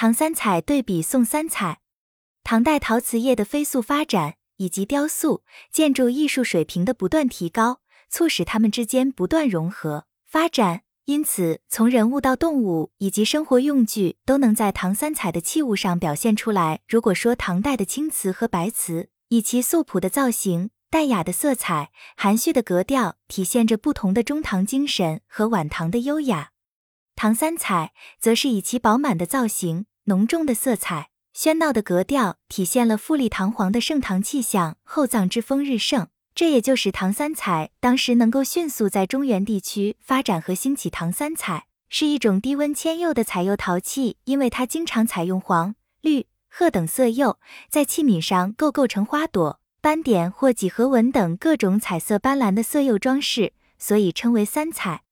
唐三彩对比宋三彩，唐代陶瓷业的飞速发展，以及雕塑、建筑艺术水平的不断提高，促使它们之间不断融合发展。因此，从人物到动物以及生活用具，都能在唐三彩的器物上表现出来。如果说唐代的青瓷和白瓷，以其素朴的造型、淡雅的色彩、含蓄的格调，体现着不同的中唐精神和晚唐的优雅。唐三彩则是以其饱满的造型、浓重的色彩、喧闹的格调，体现了富丽堂皇的盛唐气象、厚葬之风日盛。这也就使唐三彩当时能够迅速在中原地区发展和兴起。唐三彩是一种低温铅釉的彩釉陶器，因为它经常采用黄、绿、褐等色釉，在器皿上构构成花朵、斑点或几何纹等各种彩色斑斓的色釉装饰，所以称为三彩。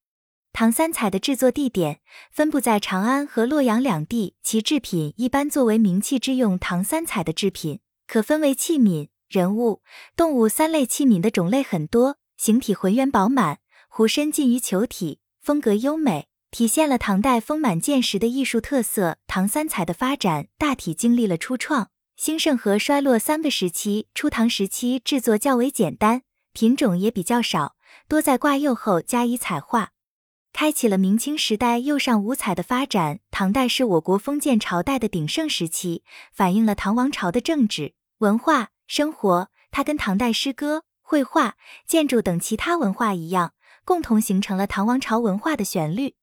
唐三彩的制作地点分布在长安和洛阳两地，其制品一般作为名器之用。唐三彩的制品可分为器皿、人物、动物三类。器皿的种类很多，形体浑圆饱满，壶身近于球体，风格优美，体现了唐代丰满见识的艺术特色。唐三彩的发展大体经历了初创、兴盛和衰落三个时期。初唐时期制作较为简单，品种也比较少，多在挂釉后加以彩画。开启了明清时代釉上五彩的发展。唐代是我国封建朝代的鼎盛时期，反映了唐王朝的政治、文化、生活。它跟唐代诗歌、绘画、建筑等其他文化一样，共同形成了唐王朝文化的旋律。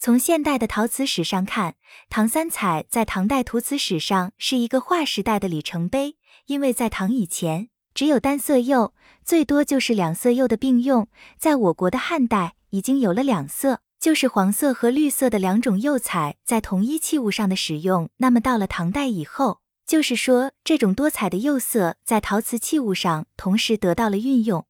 从现代的陶瓷史上看，唐三彩在唐代涂瓷史上是一个划时代的里程碑，因为在唐以前只有单色釉，最多就是两色釉的并用。在我国的汉代。已经有了两色，就是黄色和绿色的两种釉彩在同一器物上的使用。那么到了唐代以后，就是说这种多彩的釉色在陶瓷器物上同时得到了运用。